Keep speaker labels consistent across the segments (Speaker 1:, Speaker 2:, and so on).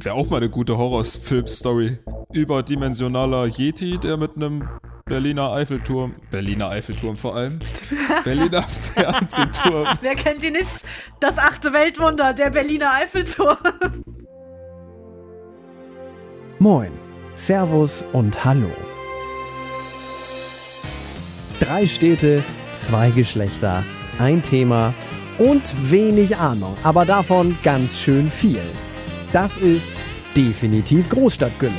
Speaker 1: Wäre auch mal eine gute Horrorfilm-Story. Überdimensionaler Yeti, der mit einem Berliner Eiffelturm, Berliner Eiffelturm vor allem, Berliner Fernsehturm.
Speaker 2: Wer kennt ihn nicht? Das achte Weltwunder, der Berliner Eiffelturm.
Speaker 3: Moin, Servus und Hallo. Drei Städte, zwei Geschlechter, ein Thema und wenig Ahnung, aber davon ganz schön viel. Das ist definitiv Großstadtgülle.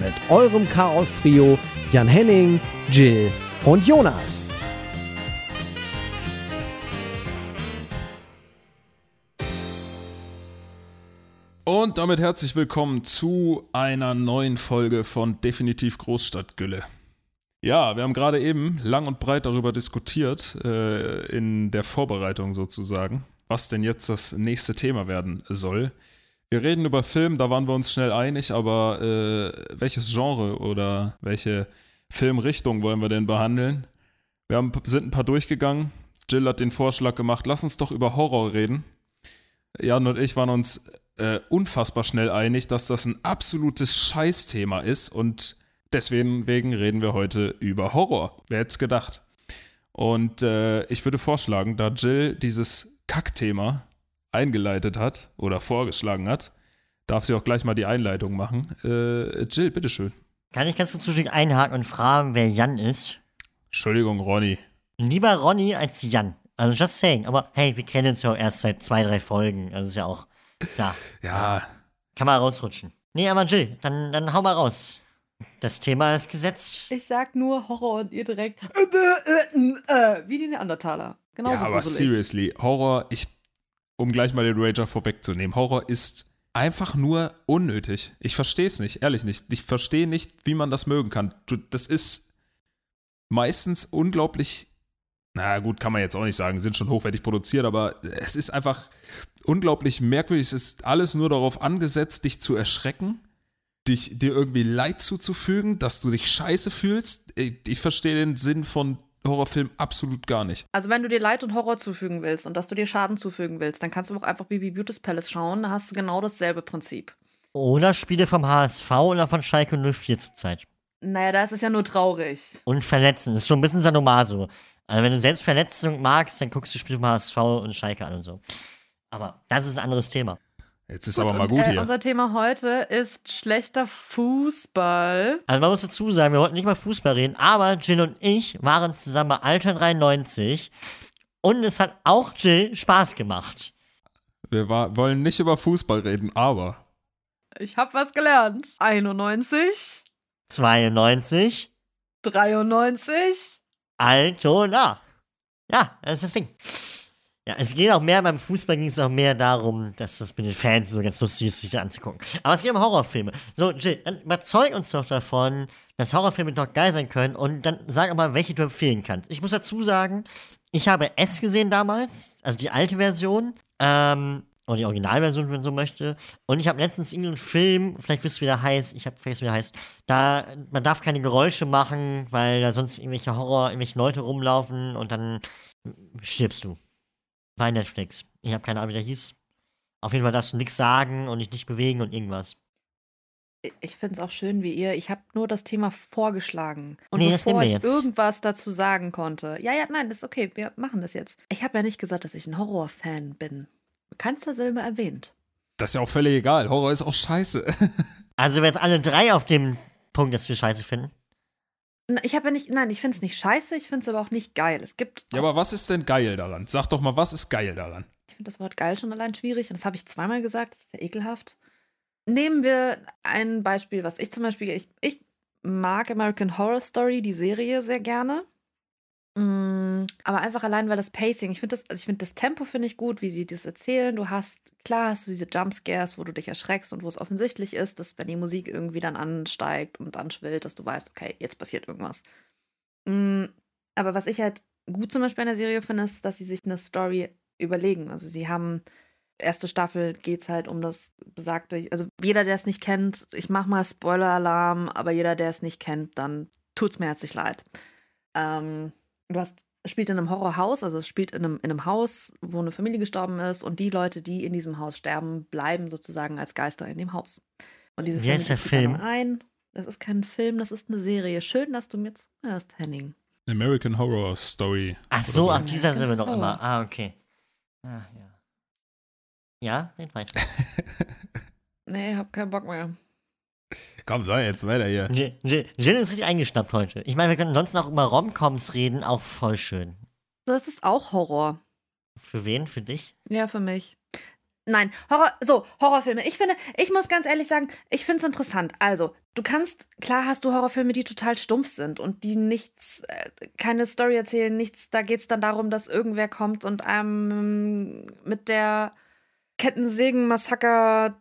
Speaker 3: Mit eurem Chaos-Trio Jan Henning, Jill und Jonas.
Speaker 1: Und damit herzlich willkommen zu einer neuen Folge von Definitiv Großstadtgülle. Ja, wir haben gerade eben lang und breit darüber diskutiert, äh, in der Vorbereitung sozusagen, was denn jetzt das nächste Thema werden soll. Wir reden über Film, da waren wir uns schnell einig, aber äh, welches Genre oder welche Filmrichtung wollen wir denn behandeln? Wir haben, sind ein paar durchgegangen. Jill hat den Vorschlag gemacht, lass uns doch über Horror reden. Jan und ich waren uns äh, unfassbar schnell einig, dass das ein absolutes Scheißthema ist und deswegen reden wir heute über Horror. Wer hätte es gedacht? Und äh, ich würde vorschlagen, da Jill dieses Kackthema eingeleitet hat oder vorgeschlagen hat, darf sie auch gleich mal die Einleitung machen. Äh, Jill, bitteschön.
Speaker 4: Kann ich ganz kurz zwischendurch einhaken und fragen, wer Jan ist?
Speaker 1: Entschuldigung, Ronny.
Speaker 4: Lieber Ronny als Jan. Also just saying. Aber hey, wir kennen uns ja auch erst seit zwei, drei Folgen. Also ist ja auch klar.
Speaker 1: ja.
Speaker 4: Kann mal rausrutschen. Nee, aber Jill, dann, dann hau mal raus. Das Thema ist gesetzt.
Speaker 2: Ich sag nur Horror und ihr direkt äh, äh, äh, wie die Neandertaler. Genauso
Speaker 1: ja, aber
Speaker 2: gruselig.
Speaker 1: seriously, Horror, ich, um gleich mal den Rager vorwegzunehmen, Horror ist einfach nur unnötig. Ich verstehe es nicht, ehrlich nicht. Ich verstehe nicht, wie man das mögen kann. Das ist meistens unglaublich, na gut, kann man jetzt auch nicht sagen, sind schon hochwertig produziert, aber es ist einfach unglaublich merkwürdig. Es ist alles nur darauf angesetzt, dich zu erschrecken, dich, dir irgendwie Leid zuzufügen, dass du dich scheiße fühlst. Ich, ich verstehe den Sinn von Horrorfilm absolut gar nicht.
Speaker 2: Also wenn du dir Leid und Horror zufügen willst und dass du dir Schaden zufügen willst, dann kannst du auch einfach Baby Beauty's Palace schauen. Da hast du genau dasselbe Prinzip.
Speaker 4: Oder Spiele vom HSV oder von Schalke 04 zurzeit.
Speaker 2: Naja, da ist es ja nur traurig.
Speaker 4: Und Verletzen. Das ist schon ein bisschen Sanomase. Also wenn du selbst Verletzung magst, dann guckst du Spiele vom HSV und Schalke an und so. Aber das ist ein anderes Thema.
Speaker 1: Jetzt ist aber mal gut
Speaker 2: und, äh,
Speaker 1: hier.
Speaker 2: Unser Thema heute ist schlechter Fußball.
Speaker 4: Also man muss dazu sagen, wir wollten nicht mal Fußball reden, aber Jill und ich waren zusammen bei Alter 93 und es hat auch Jill Spaß gemacht.
Speaker 1: Wir war, wollen nicht über Fußball reden, aber
Speaker 2: Ich hab was gelernt. 91,
Speaker 4: 92,
Speaker 2: 93.
Speaker 4: Altona. Ja, das ist das Ding. Ja, es geht auch mehr, beim Fußball ging es auch mehr darum, dass das mit den Fans so ganz lustig ist, sich da anzugucken. Aber es geht um Horrorfilme. So, Jill, überzeug uns doch davon, dass Horrorfilme doch geil sein können und dann sag auch mal, welche du empfehlen kannst. Ich muss dazu sagen, ich habe S gesehen damals, also die alte Version, ähm, oder die Originalversion, wenn man so möchte. Und ich habe letztens irgendeinen Film, vielleicht wisst ihr, wie der heißt, ich habe vergessen, wie der heißt, da, man darf keine Geräusche machen, weil da sonst irgendwelche Horror, irgendwelche Leute rumlaufen und dann stirbst du. Bei Netflix. Ich habe keine Ahnung, wie der hieß. Auf jeden Fall darfst du nichts sagen und dich nicht bewegen und irgendwas.
Speaker 2: Ich finde es auch schön, wie ihr. Ich habe nur das Thema vorgeschlagen. Und
Speaker 4: Nee,
Speaker 2: bevor ich
Speaker 4: jetzt.
Speaker 2: irgendwas dazu sagen konnte. Ja, ja, nein, das ist okay. Wir machen das jetzt. Ich habe ja nicht gesagt, dass ich ein Horrorfan bin. Keinster Silbe erwähnt.
Speaker 1: das ist ja auch völlig egal. Horror ist auch scheiße.
Speaker 4: Also, wir jetzt alle drei auf dem Punkt, dass wir scheiße finden.
Speaker 2: Ich habe ja nicht. Nein, ich finde es nicht scheiße. Ich finde es aber auch nicht geil. Es gibt.
Speaker 1: ja, aber was ist denn geil daran? Sag doch mal, was ist geil daran?
Speaker 2: Ich finde das Wort geil schon allein schwierig. Und das habe ich zweimal gesagt. Das ist ja ekelhaft. Nehmen wir ein Beispiel, was ich zum Beispiel. Ich, ich mag American Horror Story, die Serie, sehr gerne. Mm, Aber einfach allein, weil das Pacing, ich finde das, also ich finde das Tempo finde ich gut, wie sie das erzählen. Du hast, klar hast du diese Jumpscares, wo du dich erschreckst und wo es offensichtlich ist, dass wenn die Musik irgendwie dann ansteigt und anschwillt, dass du weißt, okay, jetzt passiert irgendwas. Mm, Aber was ich halt gut zum Beispiel an der Serie finde, ist, dass sie sich eine Story überlegen. Also sie haben, erste Staffel geht es halt um das besagte, also jeder, der es nicht kennt, ich mache mal Spoiler-Alarm, aber jeder, der es nicht kennt, dann tut's mir herzlich leid. Ähm, du hast spielt in einem Horrorhaus, also es spielt in einem, in einem Haus, wo eine Familie gestorben ist und die Leute, die in diesem Haus sterben, bleiben sozusagen als Geister in dem Haus. Und diese
Speaker 4: Wie heißt der Film?
Speaker 2: Ein. Das ist kein Film, das ist eine Serie. Schön, dass du mir zuhörst, Henning.
Speaker 1: American Horror Story.
Speaker 4: Ach
Speaker 1: oder
Speaker 4: so, ach, dieser sind wir noch immer. Ah, okay. Ah, ja. Ja, red weiter.
Speaker 2: Nee, hab keinen Bock mehr.
Speaker 1: Komm, sei jetzt weiter hier.
Speaker 4: Jill Jill- Jill ist richtig eingeschnappt heute. Ich meine, wir können sonst noch über Romcoms reden, auch voll schön.
Speaker 2: Das ist auch Horror.
Speaker 4: Für wen? Für dich?
Speaker 2: Ja, für mich. Nein, Horror, so, Horrorfilme. Ich finde, ich muss ganz ehrlich sagen, ich finde es interessant. Also, du kannst, klar hast du Horrorfilme, die total stumpf sind und die nichts, äh, keine Story erzählen, nichts, da geht es dann darum, dass irgendwer kommt und einem mit der Kettensägen-Massaker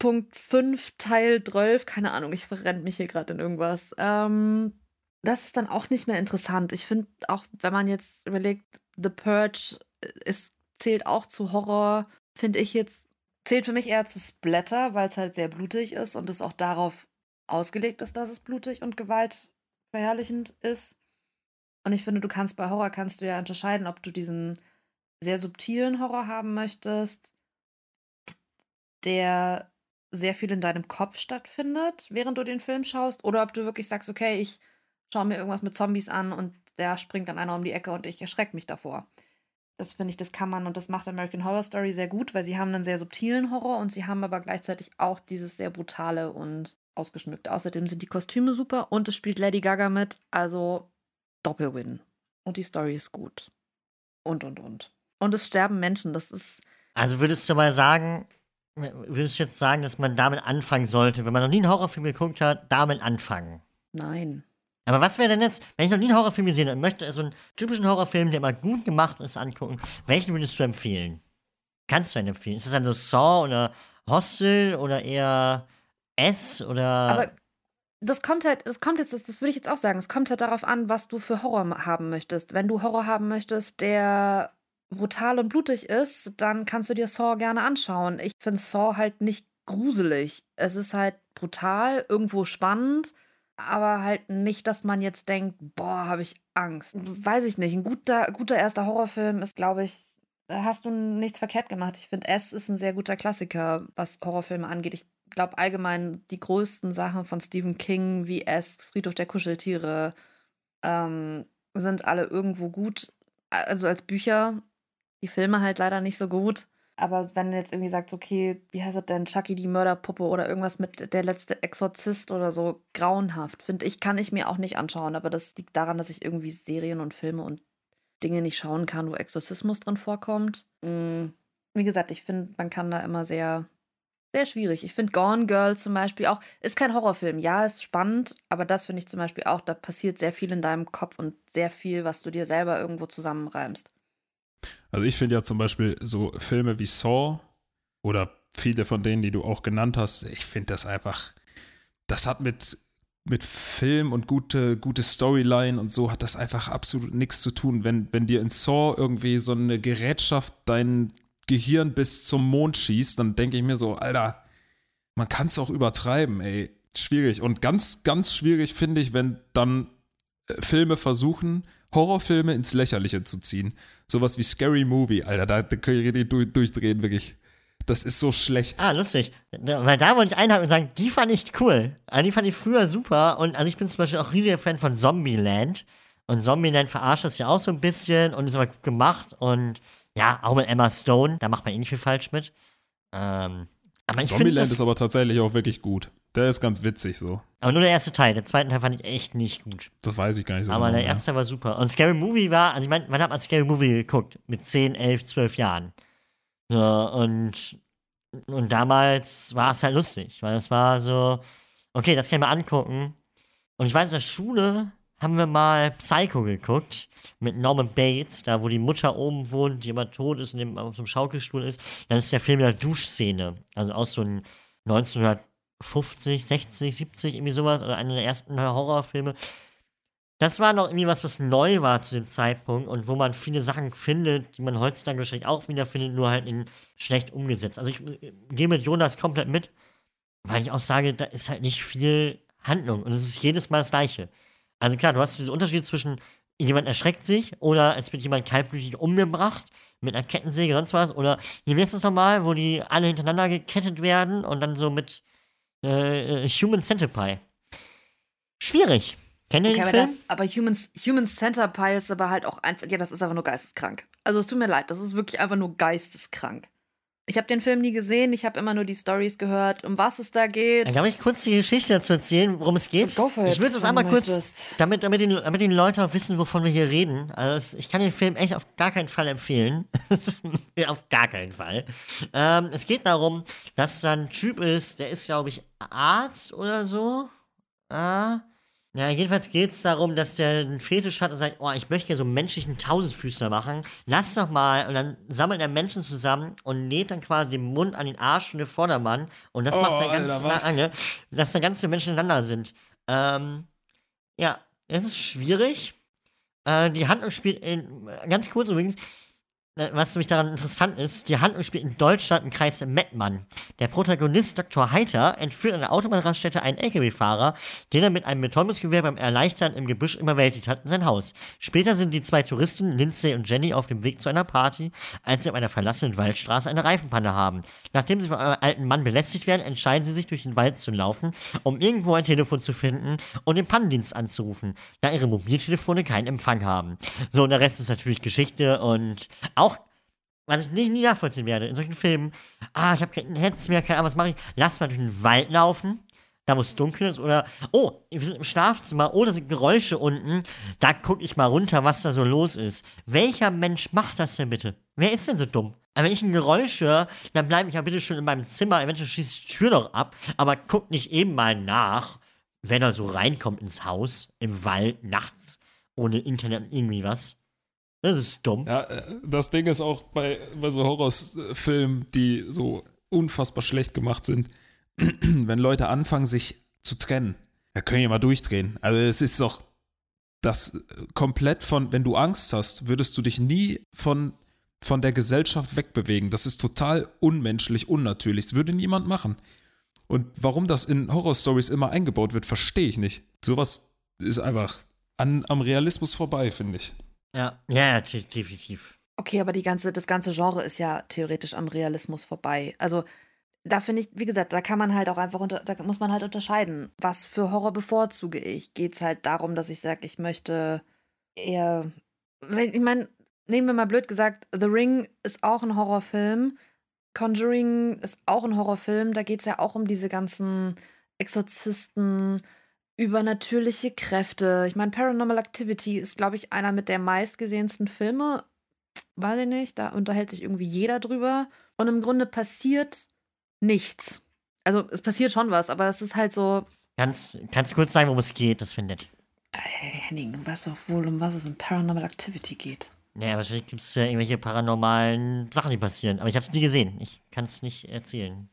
Speaker 2: 95.5 Teil 12, keine Ahnung, ich verrenne mich hier gerade in irgendwas. Ähm, das ist dann auch nicht mehr interessant. Ich finde auch, wenn man jetzt überlegt, The Purge ist, zählt auch zu Horror, finde ich jetzt, zählt für mich eher zu Splatter, weil es halt sehr blutig ist und es auch darauf ausgelegt ist, dass es blutig und gewaltverherrlichend ist. Und ich finde, du kannst bei Horror kannst du ja unterscheiden, ob du diesen sehr subtilen Horror haben möchtest, der sehr viel in deinem Kopf stattfindet, während du den Film schaust, oder ob du wirklich sagst, okay, ich schaue mir irgendwas mit Zombies an und der springt dann einer um die Ecke und ich erschrecke mich davor. Das finde ich, das kann man und das macht American Horror Story sehr gut, weil sie haben einen sehr subtilen Horror und sie haben aber gleichzeitig auch dieses sehr brutale und ausgeschmückte. Außerdem sind die Kostüme super und es spielt Lady Gaga mit, also Doppelwin. Und die Story ist gut. Und, und, und. Und es sterben Menschen, das ist,
Speaker 4: Also würdest du mal sagen, würdest du jetzt sagen, dass man damit anfangen sollte, wenn man noch nie einen Horrorfilm geguckt hat, damit anfangen?
Speaker 2: nein.
Speaker 4: Aber was wäre denn jetzt, wenn ich noch nie einen Horrorfilm gesehen habe und möchte so einen typischen Horrorfilm, der immer gut gemacht ist, angucken, welchen würdest du empfehlen? Kannst du einen empfehlen? Ist das dann so Saw oder Hostel oder eher S oder.
Speaker 2: Aber das kommt halt, das kommt jetzt, das, das würde ich jetzt auch sagen, es kommt halt darauf an, was du für Horror haben möchtest. Wenn du Horror haben möchtest, der brutal und blutig ist, dann kannst du dir Saw gerne anschauen. Ich finde Saw halt nicht gruselig. Es ist halt brutal, irgendwo spannend, aber halt nicht, dass man jetzt denkt, boah, habe ich Angst. Weiß ich nicht. Ein guter, guter erster Horrorfilm ist, glaube ich, da hast du nichts verkehrt gemacht. Ich finde, S ist ein sehr guter Klassiker, was Horrorfilme angeht. Ich glaube allgemein die größten Sachen von Stephen King wie S, Friedhof der Kuscheltiere, ähm, sind alle irgendwo gut. Also als Bücher, die Filme halt leider nicht so gut. Aber wenn du jetzt irgendwie sagst, okay, wie heißt das denn, Chucky die Mörderpuppe oder irgendwas mit der letzte Exorzist oder so, grauenhaft, finde ich, kann ich mir auch nicht anschauen. Aber das liegt daran, dass ich irgendwie Serien und Filme und Dinge nicht schauen kann, wo Exorzismus drin vorkommt. Mm, Wie gesagt, ich finde, man kann da immer sehr, sehr schwierig. Ich finde Gone Girl zum Beispiel auch, ist kein Horrorfilm. Ja, ist spannend, aber das finde ich zum Beispiel auch, da passiert sehr viel in deinem Kopf und sehr viel, was du dir selber irgendwo zusammenreimst.
Speaker 1: Also ich finde ja zum Beispiel so Filme wie Saw oder viele von denen, die du auch genannt hast, ich finde das einfach, das hat mit, mit Film und gute, gute Storyline und so hat das einfach absolut nichts zu tun. Wenn, wenn dir in Saw irgendwie so eine Gerätschaft dein Gehirn bis zum Mond schießt, dann denke ich mir so, Alter, man kann es auch übertreiben, ey. Schwierig. Und ganz, ganz schwierig finde ich, wenn dann äh, Filme versuchen, Horrorfilme ins Lächerliche zu ziehen. Sowas wie Scary Movie, Alter, da, da können wir die durch, durchdrehen, wirklich. Das ist so schlecht.
Speaker 4: Ah, lustig. Da- Weil da wollte ich einhaken und sagen, die fand ich cool. Also die fand ich früher super. Und also ich bin zum Beispiel auch riesiger Fan von Zombieland. Und Zombieland verarscht das ja auch so ein bisschen und ist aber gut gemacht. Und ja, auch mit Emma Stone, da macht man eh nicht viel falsch mit. Ähm, aber ich
Speaker 1: Zombieland
Speaker 4: das,
Speaker 1: ist aber tatsächlich auch wirklich gut. Der ist ganz witzig so.
Speaker 4: aber nur der erste Teil. Den zweiten Teil fand ich echt nicht gut.
Speaker 1: Das weiß ich gar nicht so
Speaker 4: aber
Speaker 1: genau.
Speaker 4: der erste Teil war super. Und Scary Movie war, also ich meine, wann hat man Scary Movie geguckt? Mit 10, 11, 12 Jahren. So, und, und damals war es halt lustig, weil es war so, okay, das kann ich mal angucken. Und ich weiß, in der Schule haben wir mal Psycho geguckt mit Norman Bates, da wo die Mutter oben wohnt, die immer tot ist und auf so einem Schaukelstuhl ist. Das ist der Film der Duschszene. Also aus so einem 1950, 60, 70, irgendwie sowas, oder einer der ersten Horrorfilme. Das war noch irgendwie was, was neu war zu dem Zeitpunkt und wo man viele Sachen findet, die man heutzutage wahrscheinlich auch wiederfindet, nur halt in schlecht umgesetzt. Also ich äh, gehe mit Jonas komplett mit, weil ich auch sage, da ist halt nicht viel Handlung und es ist jedes Mal das Gleiche. Also klar, du hast diesen Unterschied zwischen jemand erschreckt sich oder es wird jemand kaltblütig umgebracht mit einer Kettensäge, sonst was. Oder wie heißt das nochmal, wo die alle hintereinander gekettet werden und dann so mit äh, äh Human Centipede. Schwierig. Kennt ihr okay, den
Speaker 2: Film? Das, aber Human, Human Centipede ist aber halt auch einfach, ja, das ist einfach nur geisteskrank. Also es tut mir leid, das ist wirklich einfach nur geisteskrank. Ich habe den Film nie gesehen, ich habe immer nur die Stories gehört, um was es da geht.
Speaker 4: Dann darf ich kurz die Geschichte dazu erzählen, worum es geht?
Speaker 2: Go for
Speaker 4: it, ich würde es einmal kurz, damit, damit, die, damit die Leute auch wissen, wovon wir hier reden. Also ich kann den Film echt auf gar keinen Fall empfehlen. auf gar keinen Fall. Ähm, es geht darum, dass da ein Typ ist, der ist, glaube ich, Arzt oder so. Ah, ja, jedenfalls geht es darum, dass der einen Fetisch hat und sagt, oh, ich möchte ja so einen menschlichen Tausendfüßler machen. Lass doch mal. Und dann sammelt er Menschen zusammen und näht dann quasi den Mund an den Arsch von dem Vordermann. Und das oh, macht dann ganz lange, dass dann ganz viele Menschen ineinander sind. Ähm, ja, es ist schwierig. Äh, die Handlung spielt in, ganz kurz übrigens, was nämlich daran interessant ist, die Handlung spielt in Deutschland im Kreis Mettmann. Der Protagonist Dr. Heiter entführt an der Autobahnraststätte einen LKW-Fahrer, den er mit einem Betäubungsgewehr beim Erleichtern im Gebüsch überwältigt hat in sein Haus. Später sind die zwei Touristen, Lindsay und Jenny, auf dem Weg zu einer Party, als sie auf einer verlassenen Waldstraße eine Reifenpanne haben. Nachdem sie von einem alten Mann belästigt werden, entscheiden sie sich, durch den Wald zu laufen, um irgendwo ein Telefon zu finden und den Pannendienst anzurufen, da ihre Mobiltelefone keinen Empfang haben. So, und der Rest ist natürlich Geschichte und auch was ich nie, nie nachvollziehen werde in solchen Filmen, ah, ich habe kein mehr, keine Ahnung, was mache ich? Lass mal durch den Wald laufen, da wo es dunkel ist, oder, oh, wir sind im Schlafzimmer, oh, da sind Geräusche unten, da gucke ich mal runter, was da so los ist. Welcher Mensch macht das denn bitte? Wer ist denn so dumm? Aber wenn ich ein Geräusch höre, dann bleibe ich ja bitte schon in meinem Zimmer, eventuell schließe ich die Tür noch ab, aber guck nicht eben mal nach, wenn er so reinkommt ins Haus, im Wald, nachts, ohne Internet irgendwie was. Das ist dumm.
Speaker 1: Ja, äh, das Ding ist auch bei, bei so Horrorfilmen, die so unfassbar schlecht gemacht sind, wenn Leute anfangen, sich zu trennen, da können ja mal durchdrehen. Also es ist doch das komplett von, wenn du Angst hast, würdest du dich nie von, von der Gesellschaft wegbewegen. Das ist total unmenschlich, unnatürlich. Das würde niemand machen. Und warum das in Horrorstories immer eingebaut wird, verstehe ich nicht. Sowas ist einfach an, am Realismus vorbei, finde ich.
Speaker 4: Ja, ja, definitiv.
Speaker 2: Okay, aber die ganze, das ganze Genre ist ja theoretisch am Realismus vorbei. Also da finde ich, wie gesagt, da kann man halt auch einfach, unter, da muss man halt unterscheiden, was für Horror bevorzuge ich. Geht es halt darum, dass ich sage, ich möchte eher, ich meine, nehmen wir mal blöd gesagt, The Ring ist auch ein Horrorfilm, Conjuring ist auch ein Horrorfilm, da geht es ja auch um diese ganzen Exorzisten, übernatürliche Kräfte. Ich meine, Paranormal Activity ist, glaube ich, einer mit der meistgesehensten Filme. Weiß ich nicht, da unterhält sich irgendwie jeder drüber. Und im Grunde passiert nichts. Also es passiert schon was, aber es ist halt so.
Speaker 4: Kannst, kannst du kurz sagen, worum es geht? Das findet.
Speaker 2: Hey, Henning, du weißt doch wohl, um was es in Paranormal Activity geht.
Speaker 4: Naja, wahrscheinlich gibt es ja irgendwelche paranormalen Sachen, die passieren. Aber ich habe es nie gesehen. Ich kann es nicht erzählen.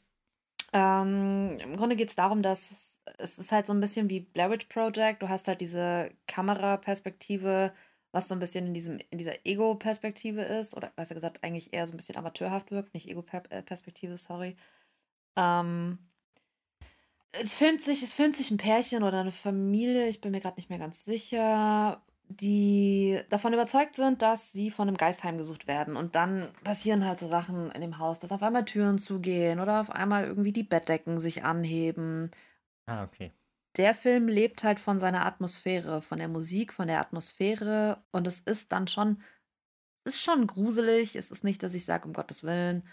Speaker 2: Ähm, Im Grunde geht es darum, dass es ist halt so ein bisschen wie Blair Witch Project. Du hast halt diese Kameraperspektive, was so ein bisschen in, diesem, in dieser Ego-Perspektive ist. Oder besser gesagt, eigentlich eher so ein bisschen amateurhaft wirkt. Nicht Ego-Perspektive, sorry. Ähm, es filmt sich, es filmt sich ein Pärchen oder eine Familie, ich bin mir gerade nicht mehr ganz sicher, die davon überzeugt sind, dass sie von einem Geist heimgesucht werden. Und dann passieren halt so Sachen in dem Haus, dass auf einmal Türen zugehen oder auf einmal irgendwie die Bettdecken sich anheben
Speaker 4: Ah, okay.
Speaker 2: Der Film lebt halt von seiner Atmosphäre, von der Musik, von der Atmosphäre und es ist dann schon, ist schon gruselig. Es ist nicht, dass ich sage, um Gottes Willen.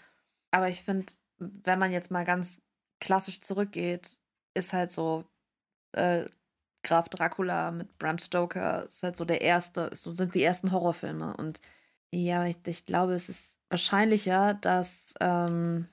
Speaker 2: Aber ich finde, wenn man jetzt mal ganz klassisch zurückgeht, ist halt so äh, Graf Dracula mit Bram Stoker, ist halt so der erste, so sind die ersten Horrorfilme. Und ja, ich, ich glaube, es ist wahrscheinlicher, dass ähm,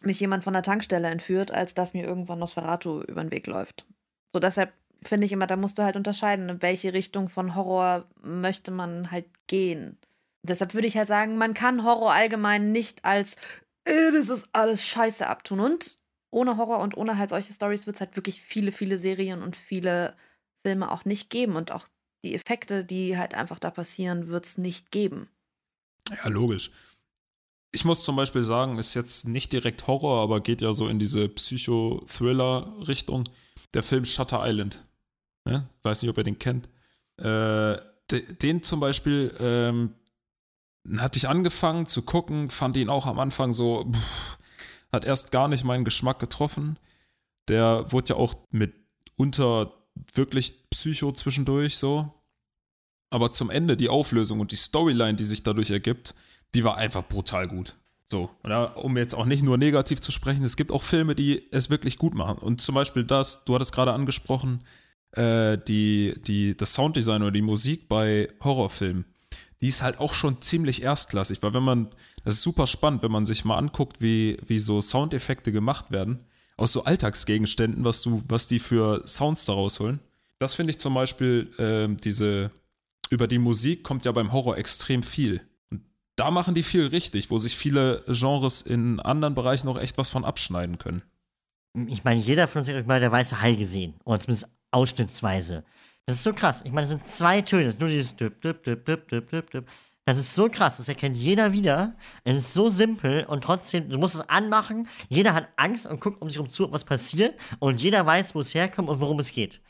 Speaker 2: mich jemand von der Tankstelle entführt, als dass mir irgendwann Nosferatu über den Weg läuft. So deshalb finde ich immer, da musst du halt unterscheiden, in welche Richtung von Horror möchte man halt gehen. Deshalb würde ich halt sagen, man kann Horror allgemein nicht als äh, das ist alles scheiße abtun. Und ohne Horror und ohne halt solche Stories wird es halt wirklich viele, viele Serien und viele Filme auch nicht geben. Und auch die Effekte, die halt einfach da passieren, wird es nicht geben.
Speaker 1: Ja, logisch ich muss zum Beispiel sagen, ist jetzt nicht direkt Horror, aber geht ja so in diese Psycho-Thriller-Richtung. Der Film Shutter Island. Ne? Weiß nicht, ob ihr den kennt. Äh, de, den zum Beispiel ähm, hatte ich angefangen zu gucken, fand ihn auch am Anfang so, pff, hat erst gar nicht meinen Geschmack getroffen. Der wurde ja auch mitunter wirklich Psycho zwischendurch so. Aber zum Ende die Auflösung und die Storyline, die sich dadurch ergibt, die war einfach brutal gut. So, oder um jetzt auch nicht nur negativ zu sprechen, es gibt auch Filme, die es wirklich gut machen. Und zum Beispiel das, du hattest gerade angesprochen, äh, die, die, das Sounddesign oder die Musik bei Horrorfilmen, die ist halt auch schon ziemlich erstklassig, weil wenn man, das ist super spannend, wenn man sich mal anguckt, wie, wie so Soundeffekte gemacht werden, aus so Alltagsgegenständen, was du, was die für Sounds daraus holen. Das finde ich zum Beispiel, äh, diese, über die Musik kommt ja beim Horror extrem viel. Da machen die viel richtig, wo sich viele Genres in anderen Bereichen auch echt was von abschneiden können.
Speaker 4: Ich meine, jeder von uns hat mal der weiße Hai gesehen. Oder zumindest ausschnittsweise. Das ist so krass. Ich meine, das sind zwei Töne. Nur dieses düpp, düpp, düpp, düpp, düpp, düpp, düpp. Das ist so krass, das erkennt jeder wieder. Es ist so simpel und trotzdem, du musst es anmachen. Jeder hat Angst und guckt um sich herum zu, was passiert. Und jeder weiß, wo es herkommt und worum es geht.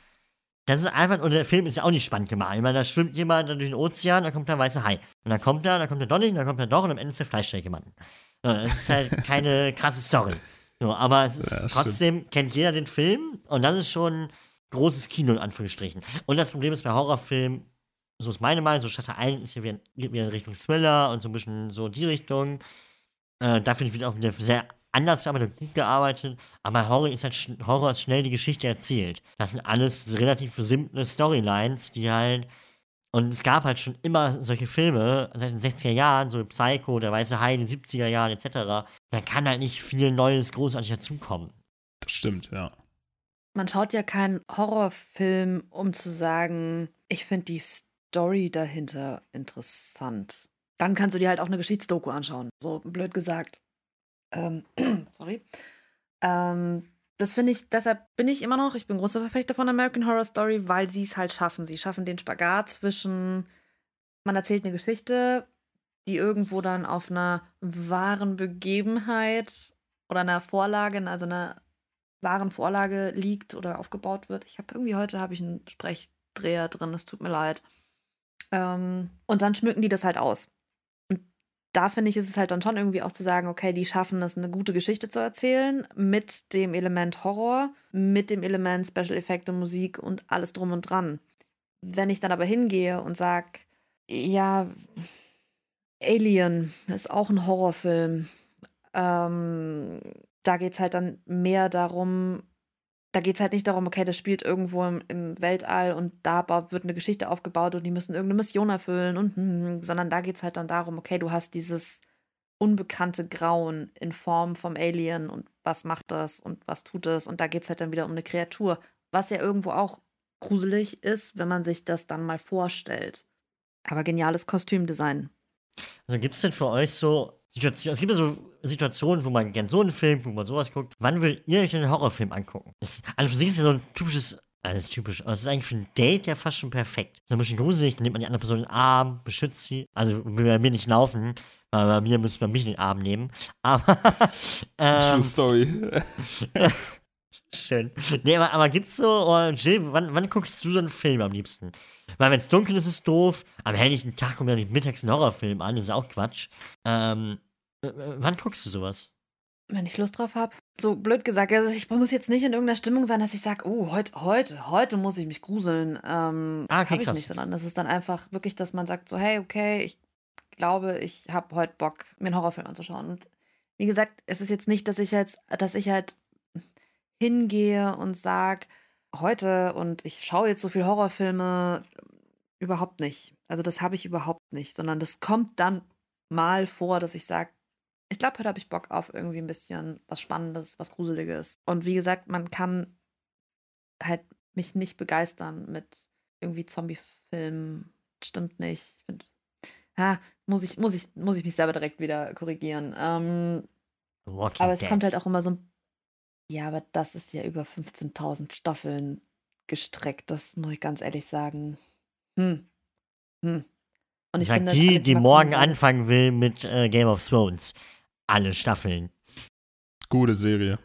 Speaker 4: Das ist einfach, und der Film ist ja auch nicht spannend gemacht. Ich meine, da schwimmt jemand durch den Ozean, da kommt der weiße Hai. Und dann kommt er, dann kommt er doch nicht, dann kommt er doch und am Ende ist der Fleischsteak Das ist halt keine krasse Story. So, aber es ist ja, trotzdem, stimmt. kennt jeder den Film und das ist schon großes Kino in Anführungsstrichen. Und das Problem ist bei Horrorfilmen, so ist meine Meinung, so Shutter Island ist ja wieder, wieder in Richtung Thriller und so ein bisschen so die Richtung. Äh, da finde ich wieder auch wieder sehr anders, aber gut gearbeitet. Aber Horror ist halt Horror ist schnell die Geschichte erzählt. Das sind alles relativ simple Storylines, die halt. Und es gab halt schon immer solche Filme seit den 60er Jahren, so Psycho, der Weiße Hai in den 70er Jahren etc. Da kann halt nicht viel Neues großartig dazukommen.
Speaker 1: Das stimmt, ja.
Speaker 2: Man schaut ja keinen Horrorfilm, um zu sagen, ich finde die Story dahinter interessant. Dann kannst du dir halt auch eine Geschichtsdoku anschauen, so blöd gesagt. Ähm, sorry. Ähm, das finde ich, deshalb bin ich immer noch, ich bin großer Verfechter von American Horror Story, weil sie es halt schaffen. Sie schaffen den Spagat zwischen, man erzählt eine Geschichte, die irgendwo dann auf einer wahren Begebenheit oder einer Vorlage, also einer wahren Vorlage liegt oder aufgebaut wird. Ich habe irgendwie heute habe ich einen Sprechdreher drin, es tut mir leid. Ähm, und dann schmücken die das halt aus. Da finde ich, ist es halt dann schon irgendwie auch zu sagen, okay, die schaffen es, eine gute Geschichte zu erzählen mit dem Element Horror, mit dem Element Special Effekte, Musik und alles drum und dran. Wenn ich dann aber hingehe und sage, ja, Alien ist auch ein Horrorfilm. Ähm, da geht es halt dann mehr darum, da geht es halt nicht darum, okay, das spielt irgendwo im, im, Weltall und da wird eine Geschichte aufgebaut und die müssen irgendeine Mission erfüllen und hm, hm, sondern da geht es halt dann darum, okay, du hast dieses unbekannte Grauen in Form vom Alien und was macht das und was tut es und da geht es halt dann wieder um eine Kreatur, was ja irgendwo auch gruselig ist, wenn man sich das dann mal vorstellt. Aber geniales Kostümdesign.
Speaker 4: Also gibt es denn für euch so Situationen, es gibt ja so Situationen, wo man gern so einen Film, wo man sowas guckt. Wann will ihr euch einen Horrorfilm angucken? Das, also für sich ist ja so ein typisches, alles also typisch, aber es ist eigentlich für ein Date ja fast schon perfekt. So ein bisschen gruselig, dann nimmt man die andere Person in den Arm, beschützt sie. Also will bei mir nicht laufen, weil bei mir müsste man mich in den Arm nehmen. Aber.
Speaker 1: ähm, True Story.
Speaker 4: Schön. Nee, aber, aber gibt's so, oh, Jill, wann, wann guckst du so einen Film am liebsten? Weil wenn es dunkel ist, ist es doof. Am helllichen Tag kommt ja nicht mittags ein Horrorfilm an, das ist auch Quatsch. Ähm, äh, äh, wann guckst du sowas?
Speaker 2: Wenn ich Lust drauf habe. So blöd gesagt, also ich muss jetzt nicht in irgendeiner Stimmung sein, dass ich sage, oh, heute, heute, heute muss ich mich gruseln. Ähm, das ah, okay, habe ich nicht, sondern das ist dann einfach wirklich, dass man sagt so, hey, okay, ich glaube, ich habe heute Bock, mir einen Horrorfilm anzuschauen. Und wie gesagt, es ist jetzt nicht, dass ich jetzt, dass ich halt hingehe und sage, heute und ich schaue jetzt so viel Horrorfilme, überhaupt nicht. Also das habe ich überhaupt nicht, sondern das kommt dann mal vor, dass ich sage, ich glaube, heute habe ich Bock auf irgendwie ein bisschen was Spannendes, was Gruseliges. Und wie gesagt, man kann halt mich nicht begeistern mit irgendwie Zombie-Filmen. Stimmt nicht. Ich find, ja, muss ich, muss ich, muss ich mich selber direkt wieder korrigieren. Ähm, aber es kommt halt auch immer so ein. Ja, aber das ist ja über 15.000 Staffeln gestreckt. Das muss ich ganz ehrlich sagen. Hm.
Speaker 4: Hm. Und ich Sagt finde, die, die morgen anfangen will mit äh, Game of Thrones alle Staffeln.
Speaker 1: Gute Serie.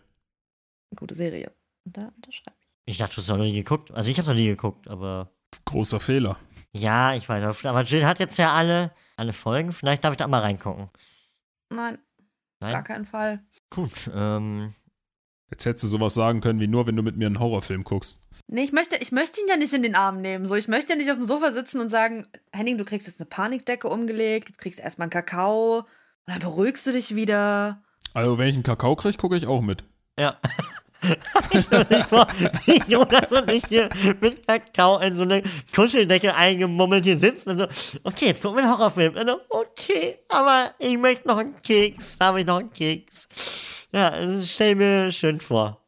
Speaker 2: Gute Serie. Und da unterschreibe
Speaker 4: ich. Ich dachte, du hast noch nie geguckt. Also ich habe noch nie geguckt, aber.
Speaker 1: Großer Fehler.
Speaker 4: Ja, ich weiß, aber Jill hat jetzt ja alle, alle Folgen. Vielleicht darf ich da mal reingucken.
Speaker 2: Nein,
Speaker 4: Nein?
Speaker 2: gar keinen Fall.
Speaker 4: Gut, ähm.
Speaker 1: Jetzt hättest du sowas sagen können, wie nur, wenn du mit mir einen Horrorfilm guckst.
Speaker 2: Nee, ich möchte, ich möchte ihn ja nicht in den Arm nehmen. So, ich möchte ja nicht auf dem Sofa sitzen und sagen, Henning, du kriegst jetzt eine Panikdecke umgelegt, jetzt kriegst du erstmal einen Kakao und dann beruhigst du dich wieder.
Speaker 1: Also, wenn ich einen Kakao kriege, gucke ich auch mit.
Speaker 4: Ja. ich stelle mir nicht vor, wie Jonas und ich hier mit Kakao in so eine Kuscheldecke eingemummelt hier sitzen und so, okay, jetzt gucken wir einen Horrorfilm. Und so, okay, aber ich möchte noch einen Keks. Habe ich noch einen Keks? Ja, das stell mir schön vor.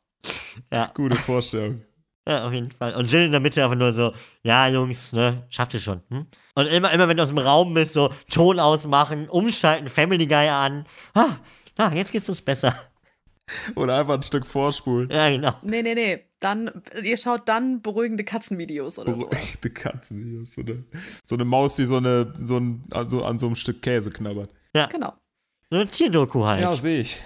Speaker 4: Ja,
Speaker 1: Gute Vorstellung.
Speaker 4: ja, auf jeden Fall. Und Jill in der Mitte einfach nur so, ja, Jungs, ne, schafft ihr schon. Hm? Und immer, immer, wenn du aus dem Raum bist, so Ton ausmachen, umschalten, Family Guy an. Ah, ah jetzt geht's uns besser.
Speaker 1: Oder einfach ein Stück vorspulen.
Speaker 4: Ja, genau.
Speaker 2: Nee, nee, nee. Dann, ihr schaut dann beruhigende Katzenvideos oder so.
Speaker 1: Beruhigte Katze. hier ist So eine, so eine Maus, die so, eine, so ein, also an so einem Stück Käse knabbert.
Speaker 4: Ja,
Speaker 2: Genau.
Speaker 4: so eine Tierdoku halt.
Speaker 1: Ja, sehe ich.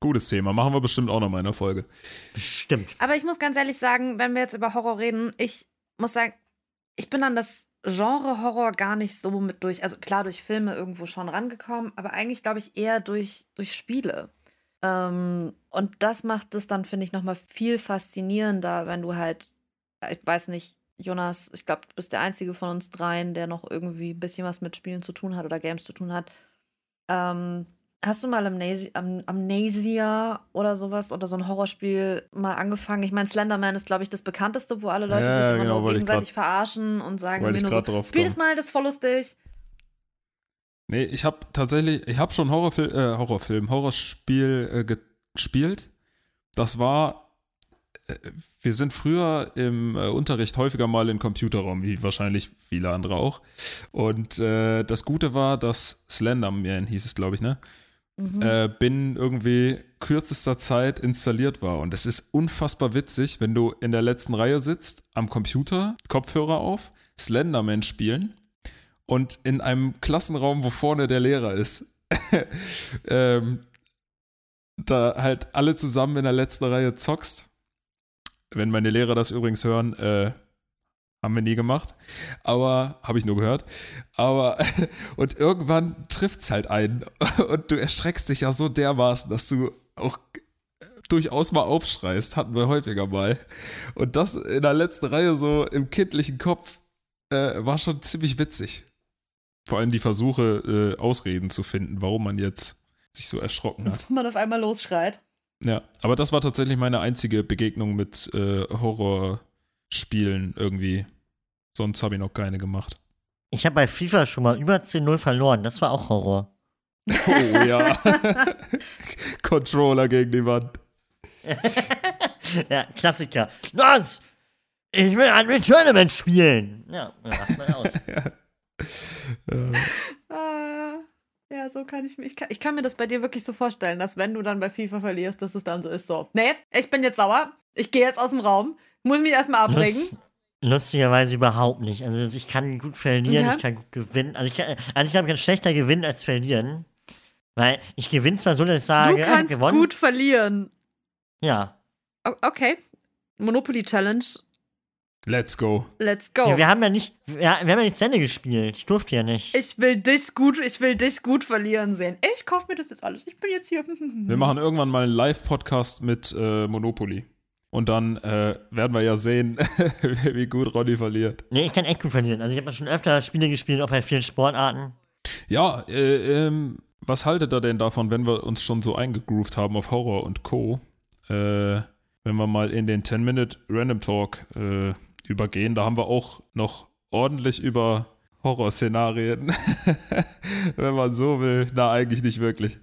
Speaker 1: Gutes Thema. Machen wir bestimmt auch noch mal in der Folge.
Speaker 4: Bestimmt.
Speaker 2: Aber ich muss ganz ehrlich sagen, wenn wir jetzt über Horror reden, ich muss sagen, ich bin an das Genre Horror gar nicht so mit durch, also klar durch Filme irgendwo schon rangekommen, aber eigentlich glaube ich eher durch, durch Spiele. Ähm, und das macht es dann, finde ich, nochmal viel faszinierender, wenn du halt, ich weiß nicht, Jonas, ich glaube, du bist der einzige von uns dreien, der noch irgendwie ein bisschen was mit Spielen zu tun hat oder Games zu tun hat. Ähm, hast du mal Amnesia, Am Amnesia oder sowas oder so ein Horrorspiel mal angefangen? Ich meine, Slenderman ist, glaube ich, das bekannteste, wo alle Leute
Speaker 1: Ja,
Speaker 2: sich immer
Speaker 1: genau,
Speaker 2: nur gegenseitig verarschen und sagen
Speaker 1: ich
Speaker 2: nur
Speaker 1: grad
Speaker 2: so,
Speaker 1: drauf
Speaker 2: spiel das mal, das ist voll lustig.
Speaker 1: Nee, ich habe tatsächlich, ich habe schon Horrorfil äh, Horrorfilm, Horrorspiel äh, gespielt. Das war, äh, wir sind früher im äh, Unterricht häufiger mal in Computerraum, wie wahrscheinlich viele andere auch. Und äh, das Gute war, dass Slenderman hieß es, glaube ich, ne?
Speaker 2: Mhm.
Speaker 1: äh, binnen irgendwie kürzester Zeit installiert war. Und es ist unfassbar witzig, wenn du in der letzten Reihe sitzt, am Computer, Kopfhörer auf, Slenderman spielen und in einem Klassenraum, wo vorne der Lehrer ist, ähm, da halt alle zusammen in der letzten Reihe zockst. Wenn meine Lehrer das übrigens hören, äh, haben wir nie gemacht. Aber, habe ich nur gehört. Aber, und irgendwann trifft es halt einen. Und du erschreckst dich ja so dermaßen, dass du auch durchaus mal aufschreist. Hatten wir häufiger mal. Und das in der letzten Reihe so im kindlichen Kopf äh, war schon ziemlich witzig. Vor allem die Versuche, äh, Ausreden zu finden, warum man jetzt sich so erschrocken hat.
Speaker 2: man auf einmal losschreit.
Speaker 1: Ja, aber das war tatsächlich meine einzige Begegnung mit äh, Horrorspielen irgendwie. Sonst habe ich noch keine gemacht.
Speaker 4: Ich habe bei FIFA schon mal über 10-0 verloren. Das war auch Horror.
Speaker 1: Oh ja. Controller gegen die Wand.
Speaker 4: ja, Klassiker. Los! Ich will ein Tournament spielen. Ja, rast mal aus.
Speaker 1: Äh,
Speaker 2: Ah, ja, so kann ich mir. Ich kann, ich kann mir das bei dir wirklich so vorstellen, dass wenn du dann bei FIFA verlierst, dass es dann so ist: so, nee, ich bin jetzt sauer, ich gehe jetzt aus dem Raum, muss mich erstmal abregen.
Speaker 4: Lust, lustigerweise überhaupt nicht. Also ich kann gut verlieren,
Speaker 2: Ja.
Speaker 4: ich kann gut gewinnen. Also ich, kann, also ich glaube, ich kann schlechter gewinnen als verlieren. Weil ich gewinne zwar so, dass ich sage,
Speaker 2: Du kannst
Speaker 4: gewonnen.
Speaker 2: gut verlieren.
Speaker 4: Ja.
Speaker 2: Okay. Monopoly Challenge,
Speaker 1: let's go.
Speaker 2: let's go.
Speaker 4: ja. Wir haben ja nicht, wir, wir haben ja nicht zu Ende gespielt. Ich durfte ja nicht.
Speaker 2: ich will dich gut, ich will dich gut verlieren sehen. Ich kauf mir das jetzt alles. Ich bin jetzt hier.
Speaker 1: Wir machen irgendwann mal einen Live-Podcast mit äh, Monopoly. Und dann äh, werden wir ja sehen, wie gut Ronny verliert.
Speaker 4: Nee, ich kann echt gut verlieren. Also ich habe schon öfter Spiele gespielt, auch bei vielen Sportarten.
Speaker 1: Ja, äh, ähm, was haltet ihr denn davon, wenn wir uns schon so eingegroovt haben auf Horror und Co., äh, wenn wir mal in den 10-Minute Random Talk äh, übergehen? Da haben wir auch noch ordentlich über Horrorszenarien, wenn man so will. Na, eigentlich nicht wirklich.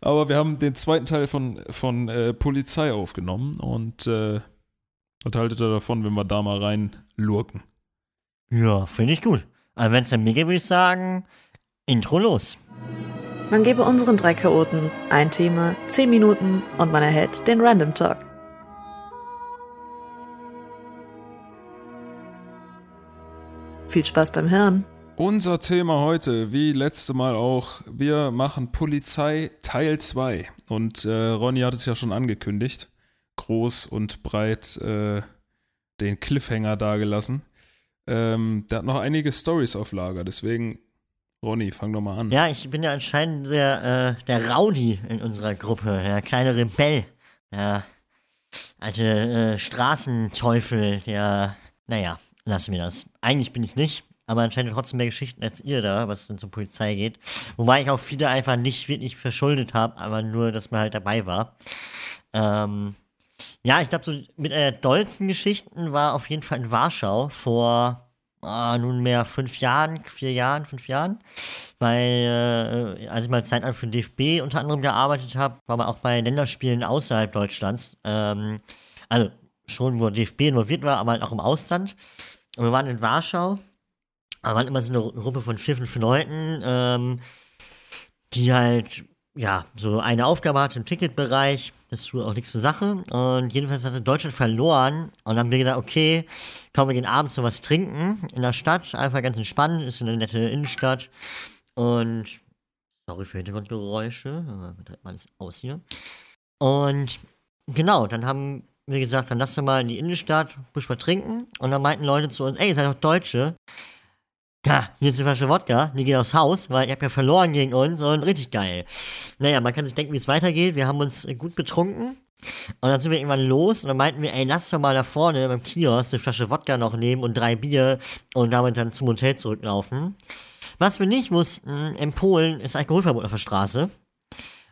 Speaker 1: Aber wir haben den zweiten Teil von, von äh, Polizei aufgenommen und äh, was haltet ihr davon, wenn wir da mal reinlurken?
Speaker 4: Ja, finde ich gut. Aber wenn es dann mir geht, würde ich sagen, Intro los.
Speaker 2: Man gebe unseren drei Chaoten ein Thema, 10 Minuten und man erhält den Random Talk. Viel Spaß beim Hören.
Speaker 1: Unser Thema heute, wie letzte Mal auch, wir machen Polizei Teil 2. Und äh, Ronny hat es ja schon angekündigt, groß und breit äh, den Cliffhanger dagelassen. ähm, der hat noch einige Stories auf Lager. Deswegen, Ronny, fang doch mal an.
Speaker 4: Ja, ich bin ja anscheinend der, äh, der Rowdy in unserer Gruppe, der kleine Rebell, der alte äh, Straßenteufel, der, naja, lassen wir das. Eigentlich bin ich nicht, aber anscheinend trotzdem mehr Geschichten als ihr da, was dann zur Polizei geht. Wobei ich auch viele einfach nicht wirklich verschuldet habe, aber nur, dass man halt dabei war. Ähm, ja, ich glaube, so mit einer der dollsten Geschichten war auf jeden Fall in Warschau vor oh, nunmehr fünf Jahren, vier Jahren, fünf Jahren. Weil, äh, als ich mal Zeit für den DFB unter anderem gearbeitet habe, war man auch bei Länderspielen außerhalb Deutschlands. Ähm, also schon, wo DFB involviert war, aber halt auch im Ausland. Und wir waren in Warschau. Wir waren immer so eine Gruppe von vier, fünf Leuten, ähm, die halt ja, so eine Aufgabe hatte im Ticketbereich. Das tut auch nichts zur Sache. Und jedenfalls hatte Deutschland verloren. Und dann haben wir gesagt, okay, komm, wir gehen abends noch was trinken in der Stadt. Einfach ganz entspannt. Ist eine nette Innenstadt. Und, sorry für Hintergrundgeräusche. Aber alles aus hier. Und, genau, dann haben wir gesagt, dann lass doch mal in die Innenstadt, busch mal trinken. Und dann meinten Leute zu uns, ey, ihr seid doch Deutsche. Ja, hier ist die Flasche Wodka, die geht aufs Haus, weil ihr habt ja verloren gegen uns und richtig geil. Naja, man kann sich denken, wie es weitergeht. Wir haben uns gut betrunken. Und dann sind wir irgendwann los und dann meinten wir, ey, lass doch mal da vorne beim Kiosk eine Flasche Wodka noch nehmen und drei Bier und damit dann zum Hotel zurücklaufen. Was wir nicht wussten, in Polen ist Alkoholverbot auf der Straße.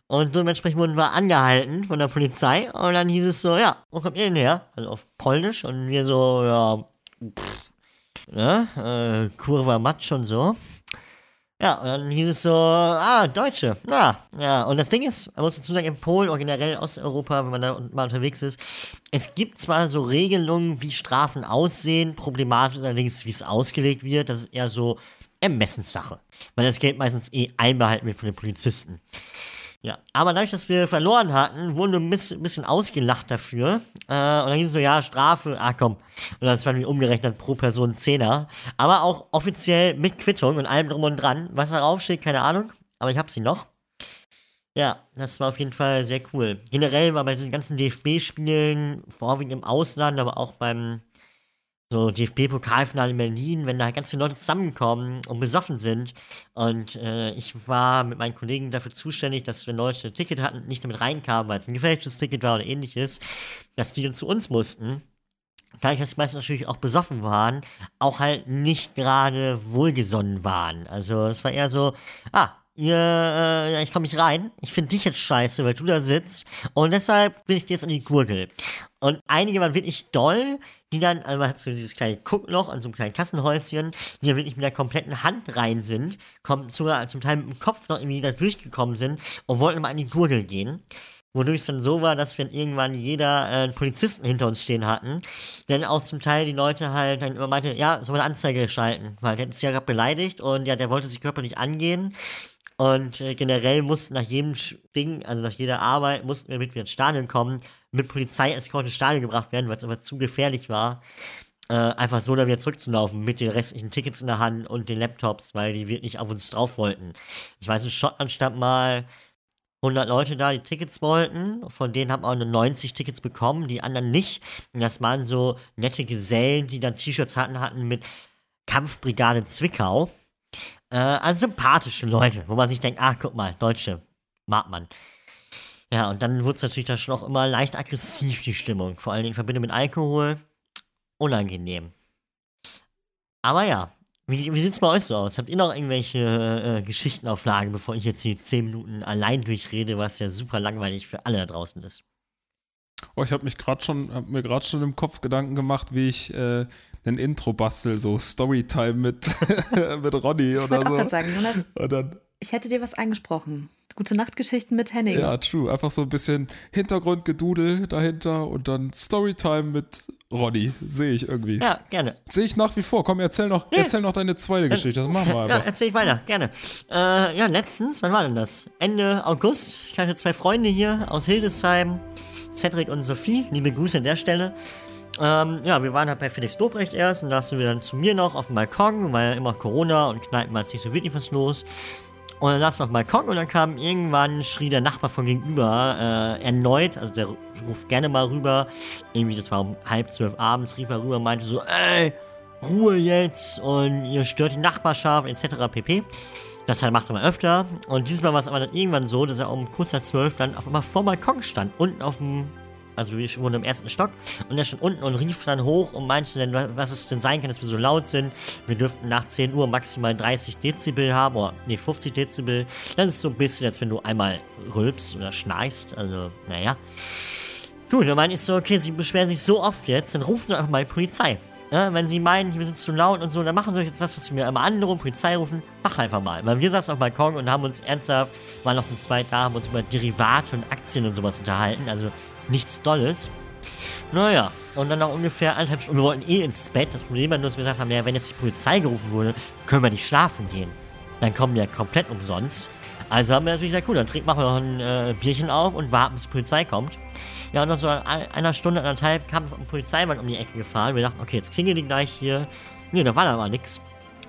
Speaker 4: Und dementsprechend wurden wir angehalten von der Polizei und dann hieß es so, ja, wo kommt ihr denn her? Also auf Polnisch und wir so, ja, pff, ne? Äh, Kurva Matsch und so. Ja, und dann hieß es so, ah, Deutsche, na, ja. Und das Ding ist, man muss dazu sagen, in Polen oder generell Osteuropa, wenn man da mal unterwegs ist, es gibt zwar so Regelungen, wie Strafen aussehen, problematisch allerdings, wie es ausgelegt wird, das ist eher so Ermessenssache. Weil das Geld meistens eh einbehalten wird von den Polizisten. Ja, aber dadurch, dass wir verloren hatten, wurden wir ein bisschen ausgelacht dafür. Äh, und dann hieß es so, ja, Strafe, ah komm. Und das waren wir umgerechnet pro Person Zehner. Aber auch offiziell mit Quittung und allem drum und dran. Was darauf steht, keine Ahnung. Aber ich hab sie noch. Ja, das war auf jeden Fall sehr cool. Generell war bei diesen ganzen DFB-Spielen, vorwiegend im Ausland, aber auch beim so DFB-Pokalfinale in Berlin, wenn da ganz viele Leute zusammenkommen und besoffen sind. Und äh, ich war mit meinen Kollegen dafür zuständig, dass wenn Leute ein Ticket hatten, nicht damit reinkamen, weil es ein gefälschtes Ticket war oder ähnliches, dass die dann zu uns mussten. Da ich das meistens natürlich auch besoffen waren, auch halt nicht gerade wohlgesonnen waren. Also es war eher so, ah, ihr, äh, ich komme nicht rein, ich finde dich jetzt scheiße, weil du da sitzt und deshalb bin ich dir jetzt an die Gurgel. Und einige waren wirklich doll, die dann, also man hat so dieses kleine Guckloch an so einem kleinen Kassenhäuschen, die ja wirklich mit der kompletten Hand rein sind, kommen sogar zum Teil mit dem Kopf noch irgendwie da durchgekommen sind und wollten mal an die Gurgel gehen. Wodurch es dann so war, dass wir irgendwann jeder äh, einen Polizisten hinter uns stehen hatten. Denn auch zum Teil die Leute halt dann immer meinte, ja, soll eine Anzeige schalten, weil der uns ja gerade beleidigt und ja, der wollte sich körperlich angehen. Und äh, generell mussten nach jedem Ding, also nach jeder Arbeit, mussten wir mit ins Stadion kommen, mit Polizeiescort ins Stadion gebracht werden, weil es einfach zu gefährlich war. Äh, einfach so da wieder zurückzulaufen mit den restlichen Tickets in der Hand und den Laptops, weil die wirklich auf uns drauf wollten. Ich weiß, in Schottland stand mal 100 Leute da, die Tickets wollten. Von denen haben auch nur 90 Tickets bekommen, die anderen nicht. Und das waren so nette Gesellen, die dann T-Shirts hatten, hatten mit Kampfbrigade Zwickau. Äh, also sympathische Leute, wo man sich denkt, ach, guck mal, Deutsche, mag man. Ja, und dann wird es natürlich dann schon auch immer leicht aggressiv, die Stimmung. Vor allem in Verbindung mit Alkohol. Unangenehm. Aber ja, wie, wie es bei euch so aus? Habt ihr noch irgendwelche äh, Geschichten auf Lage, bevor ich jetzt hier 10 Minuten allein durchrede, was ja super langweilig für alle da draußen ist?
Speaker 1: Oh, ich habe mich gerade schon, hab mir gerade schon im Kopf Gedanken gemacht, wie ich äh, ein Intro bastel, so Storytime mit, mit Ronny
Speaker 2: ich
Speaker 1: oder
Speaker 2: auch
Speaker 1: so.
Speaker 2: sagen, Jonas,
Speaker 1: Und dann,
Speaker 2: ich hätte dir was eingesprochen. Gute Nachtgeschichten mit Henning.
Speaker 1: ja, true. Einfach so ein bisschen Hintergrundgedudel dahinter und dann Storytime mit Ronny. Sehe ich irgendwie.
Speaker 4: Ja, gerne.
Speaker 1: Sehe ich nach wie vor. Komm, erzähl noch,
Speaker 4: Ja.
Speaker 1: erzähl noch deine zweite Geschichte. Das machen wir
Speaker 4: Ja,
Speaker 1: einfach.
Speaker 4: erzähl ich weiter, gerne. Äh, ja, letztens, wann war denn das? Ende August. Ich hatte zwei Freunde hier aus Hildesheim, Cedric und Sophie. Liebe Grüße an der Stelle. Ähm, ja, wir waren halt bei Felix Lobrecht erst und da sind wir dann zu mir noch auf dem Balkon, weil ja immer Corona und Kneipen war jetzt nicht so wirklich was los. Und dann saßen wir auf dem Balkon und dann kam irgendwann, schrie der Nachbar von gegenüber äh, erneut, also der ruft gerne mal rüber, irgendwie, das war um halb zwölf abends, rief er rüber und meinte so, ey, Ruhe jetzt und ihr stört die Nachbarschaft etc. pp. Das halt macht er mal öfter. Und dieses Mal war es aber dann irgendwann so, dass er um kurz nach zwölf dann auf einmal vor dem Balkon stand. Unten auf dem, also wir wohnen im ersten Stock. Und er stand unten und rief dann hoch und meinte dann, was es denn sein kann, dass wir so laut sind. Wir dürften nach 10 Uhr maximal 30 Dezibel haben. Oder, nee, 50 Dezibel. Das ist so ein bisschen, als wenn du einmal rülpst oder schnarchst. Also, naja. Gut, dann meine ich so, okay, sie beschweren sich so oft jetzt, dann rufen sie einfach mal die Polizei. Ja, wenn sie meinen, wir sind zu laut und so, dann machen sie jetzt das, was sie mir immer anrufen, Polizei rufen, mach einfach mal. Weil wir saßen auf Balkon und haben uns ernsthaft, waren noch zu zweit da, haben uns über Derivate und Aktien und sowas unterhalten, also nichts Dolles. Naja, und dann noch ungefähr eineinhalb Stunden, wir wollten eh ins Bett. Das Problem war nur, dass wir gesagt haben, ja, wenn jetzt die Polizei gerufen wurde, können wir nicht schlafen gehen. Dann kommen wir komplett umsonst. Also haben wir natürlich gesagt, cool, dann trinken, machen wir noch ein äh, Bierchen auf und warten, bis die Polizei kommt. Ja, und nach so einer Stunde, anderthalb kam ein Polizeimann um die Ecke gefahren. Wir dachten, okay, jetzt klingelt die gleich hier. Nee, da war da aber nichts.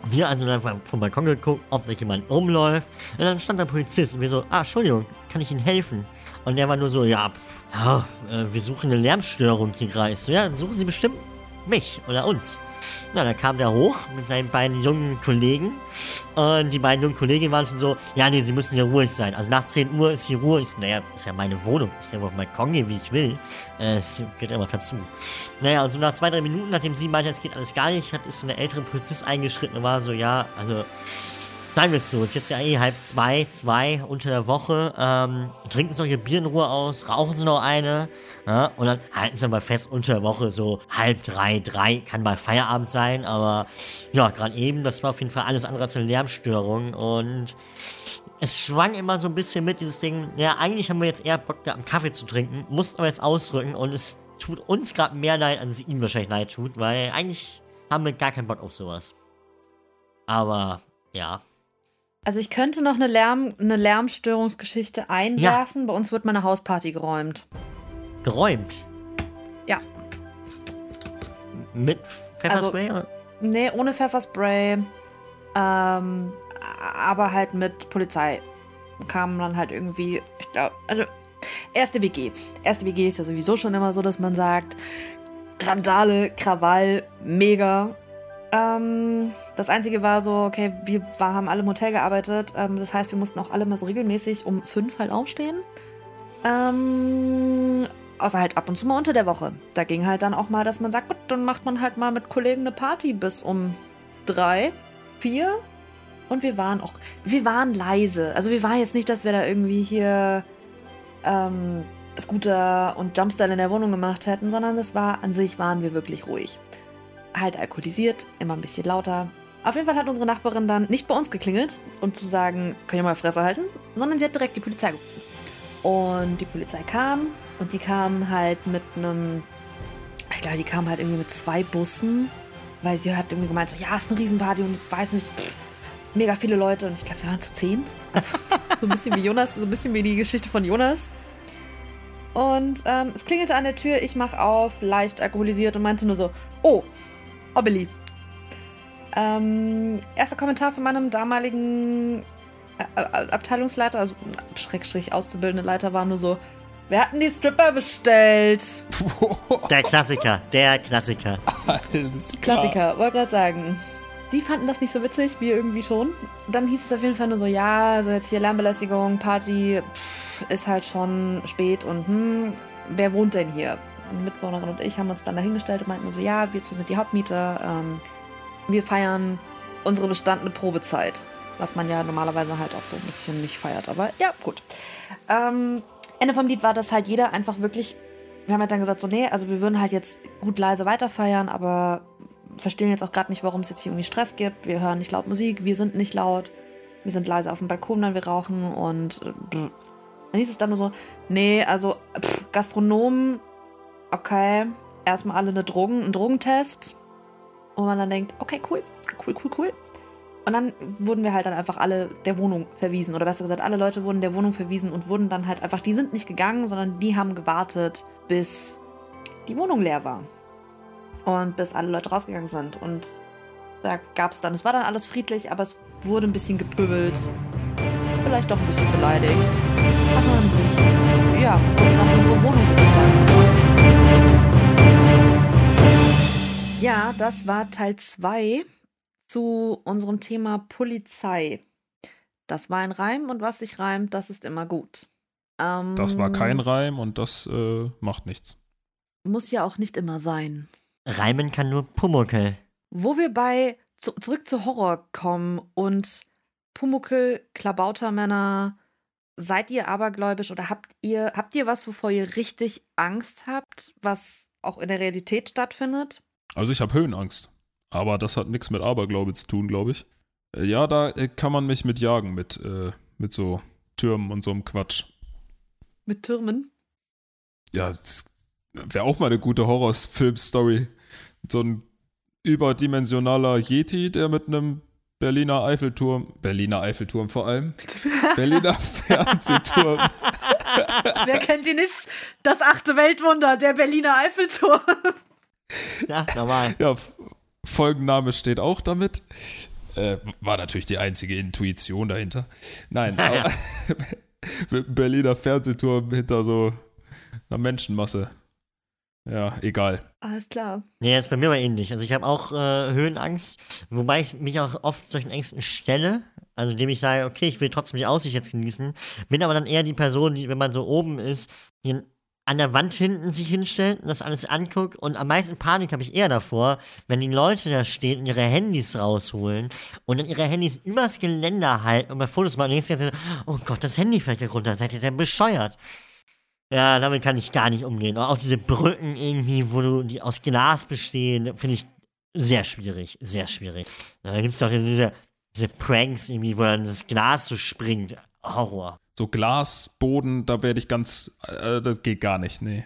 Speaker 4: Wir also dann vom Balkon geguckt, ob da jemand rumläuft. Und dann stand der Polizist und wir so, ah, Entschuldigung, kann ich Ihnen helfen? Und der war nur so, ja, ja äh, wir suchen eine Lärmstörung hier gerade. So, ja, dann suchen Sie bestimmt mich oder uns. Na, dann kam der hoch mit seinen beiden jungen Kollegen. Und die beiden jungen Kollegen waren schon so, ja, nee, sie müssen hier ruhig sein. Also nach 10 Uhr ist hier Ruhe. Ich so, naja, ist ja meine Wohnung. Ich kann auf meinen Balkon gehen, wie ich will. Äh, es geht immer dazu. Naja, und so nach zwei, drei Minuten, nachdem sie meinte, es geht alles gar nicht, hat, ist so eine ältere Polizist eingeschritten und war so, ja, also Sagen wir so, es ist jetzt ja eh halb zwei, zwei unter der Woche. Ähm, trinken Sie noch Ihr Bier in Ruhe aus, rauchen Sie noch eine. Ja, und dann halten Sie mal fest, unter der Woche so halb drei, drei, kann mal Feierabend sein. Aber ja, gerade eben, das war auf jeden Fall alles andere als eine Lärmstörung. Und es schwang immer so ein bisschen mit, dieses Ding, ja, eigentlich haben wir jetzt eher Bock, da am Kaffee zu trinken, mussten aber jetzt ausrücken. Und es tut uns gerade mehr leid, als es ihm wahrscheinlich leid tut, weil eigentlich haben wir gar keinen Bock auf sowas. Aber ja,
Speaker 2: also ich könnte noch eine, Lärm, eine Lärmstörungsgeschichte einwerfen. Ja. Bei uns wird mal eine Hausparty geräumt.
Speaker 4: Geräumt?
Speaker 2: Ja.
Speaker 4: Mit Pfefferspray? Also,
Speaker 2: nee, ohne Pfefferspray. Ähm, aber halt mit Polizei. Kam dann halt irgendwie, ich glaube, also erste WG. Erste WG ist ja sowieso schon immer so, dass man sagt, Randale, Krawall, mega. Ähm, das Einzige war so, okay, wir war, haben alle im Hotel gearbeitet. Ähm, das heißt, wir mussten auch alle mal so regelmäßig um fünf halt aufstehen. Ähm, außer halt ab und zu mal unter der Woche. Da ging halt dann auch mal, dass man sagt, gut, dann macht man halt mal mit Kollegen eine Party bis um drei, vier. Und wir waren auch, wir waren leise. Also wir waren jetzt nicht, dass wir da irgendwie hier ähm, Scooter und Jumpstyle in der Wohnung gemacht hätten, sondern das war, an sich waren wir wirklich ruhig halt alkoholisiert, immer ein bisschen lauter. Auf jeden Fall hat unsere Nachbarin dann nicht bei uns geklingelt, um zu sagen, können ihr mal Fresse halten, sondern sie hat direkt die Polizei gerufen. Und die Polizei kam und die kam halt mit einem, ich glaube, die kam halt irgendwie mit zwei Bussen, weil sie hat irgendwie gemeint, so, ja, ist eine Riesenparty und ich weiß nicht, pff, mega viele Leute und ich glaube, wir waren zu zehnt. Also so ein bisschen wie Jonas, so ein bisschen wie die Geschichte von Jonas. Und ähm, es klingelte an der Tür, ich mache auf, leicht alkoholisiert und meinte nur so, oh, Obeli. Ähm, erster Kommentar von meinem damaligen äh, äh, Abteilungsleiter, also Schrägstrich auszubildende Leiter, war nur so: Wir hatten die Stripper bestellt.
Speaker 4: Der Klassiker, der Klassiker.
Speaker 2: Alles klar. Klassiker, wollte gerade sagen. Die fanden das nicht so witzig, wir irgendwie schon. Dann hieß es auf jeden Fall nur so: Ja, also jetzt hier Lärmbelästigung, Party, pff, ist halt schon spät und hm, wer wohnt denn hier? Eine Mitbewohnerin und ich haben uns dann dahingestellt und meinten so, ja, wir sind die Hauptmieter, ähm, wir feiern unsere bestandene Probezeit. Was man ja normalerweise halt auch so ein bisschen nicht feiert, aber ja, gut. Ähm, Ende vom Lied war, dass halt jeder einfach wirklich, wir haben halt dann gesagt, so, nee, also wir würden halt jetzt gut leise weiter feiern, aber verstehen jetzt auch gerade nicht, warum es jetzt hier irgendwie Stress gibt. Wir hören nicht laut Musik, wir sind nicht laut, wir sind leise auf dem Balkon, wenn wir rauchen und äh, dann hieß es dann nur so, nee, also pff, Gastronomen okay, erstmal alle eine Drogen, einen Drogentest. Und man dann denkt, okay, cool, cool, cool, cool. Und dann wurden wir halt dann einfach alle der Wohnung verwiesen. Oder besser gesagt, alle Leute wurden der Wohnung verwiesen und wurden dann halt einfach, die sind nicht gegangen, sondern die haben gewartet, bis die Wohnung leer war. Und bis alle Leute rausgegangen sind. Und da gab es dann, es war dann alles friedlich, aber es wurde ein bisschen gepöbelt. Vielleicht doch ein bisschen beleidigt. Hat man sich, ja, wurde nach Ja, das war Teil 2 zu unserem Thema Polizei. Das war ein Reim und was sich reimt, das ist immer gut. Ähm,
Speaker 1: Das war kein Reim und das äh, macht nichts.
Speaker 2: Muss ja auch nicht immer sein.
Speaker 4: Reimen kann nur Pumuckel.
Speaker 2: Wo wir bei zu, zurück zu Horror kommen und Pumuckel, Klabautermänner, seid ihr abergläubisch oder habt ihr, habt ihr was, wovor ihr richtig Angst habt, was auch in der Realität stattfindet?
Speaker 1: Also ich habe Höhenangst. Aber das hat nichts mit Aberglaube zu tun, glaube ich. Äh, ja, da äh, kann man mich mit jagen, mit, äh, mit so Türmen und so einem Quatsch.
Speaker 2: Mit Türmen?
Speaker 1: Ja, das wäre auch mal eine gute Horrorfilm-Story. So ein überdimensionaler Yeti, der mit einem Berliner Eiffelturm, Berliner Eiffelturm vor allem, Berliner Fernsehturm,
Speaker 2: Wer kennt ihn nicht? Das achte Weltwunder, der Berliner Eiffelturm.
Speaker 4: Ja, normal.
Speaker 1: ja, Folgenname steht auch damit. Äh, war natürlich die einzige Intuition dahinter. Nein, aber mit einem Berliner Fernsehturm hinter so einer Menschenmasse. Ja, egal.
Speaker 2: Alles klar.
Speaker 4: Nee, das ist bei mir aber ähnlich. Also ich habe auch äh, Höhenangst, wobei ich mich auch oft solchen Ängsten stelle. Also indem ich sage, okay, ich will trotzdem die Aussicht jetzt genießen. Bin aber dann eher die Person, die, wenn man so oben ist, die an der Wand hinten sich hinstellt und das alles anguckt. Und am meisten Panik habe ich eher davor, wenn die Leute da stehen und ihre Handys rausholen und dann ihre Handys übers Geländer halten und mal Fotos machen. Und Zeit, oh Gott, das Handy fällt ja runter. Seid ihr denn bescheuert? Ja, damit kann ich gar nicht umgehen. Auch diese Brücken irgendwie, wo du die aus Glas bestehen, finde ich sehr schwierig. Sehr schwierig. Da gibt es auch diese, diese Pranks irgendwie, wo dann das Glas so springt. Horror.
Speaker 1: So Glasboden, da werde ich ganz, äh, das geht gar nicht, nee.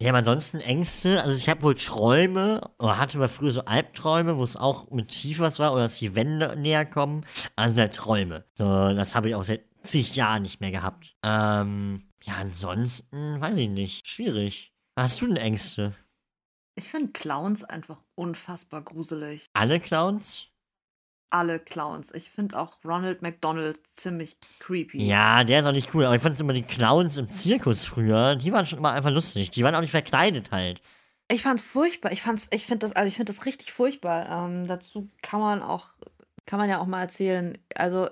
Speaker 4: Ja, aber ansonsten Ängste. Also ich habe wohl Träume, oder hatte mal früher so Albträume, wo es auch mit tief was war, oder dass die Wände näher kommen. Also halt Träume. So, das habe ich auch seit zig Jahren nicht mehr gehabt. Ähm, ja, ansonsten, weiß ich nicht. Schwierig. Hast du denn Ängste?
Speaker 2: Ich finde Clowns einfach unfassbar gruselig.
Speaker 4: Alle Clowns?
Speaker 2: Alle Clowns. Ich finde auch Ronald McDonald ziemlich creepy.
Speaker 4: Ja, der ist auch nicht cool. Aber ich fand immer die Clowns im Zirkus früher, die waren schon immer einfach lustig. Die waren auch nicht verkleidet halt.
Speaker 2: Ich fand's furchtbar. Ich fand's, ich finde das, also ich finde das richtig furchtbar. Ähm, dazu kann man auch, kann man ja auch mal erzählen. Also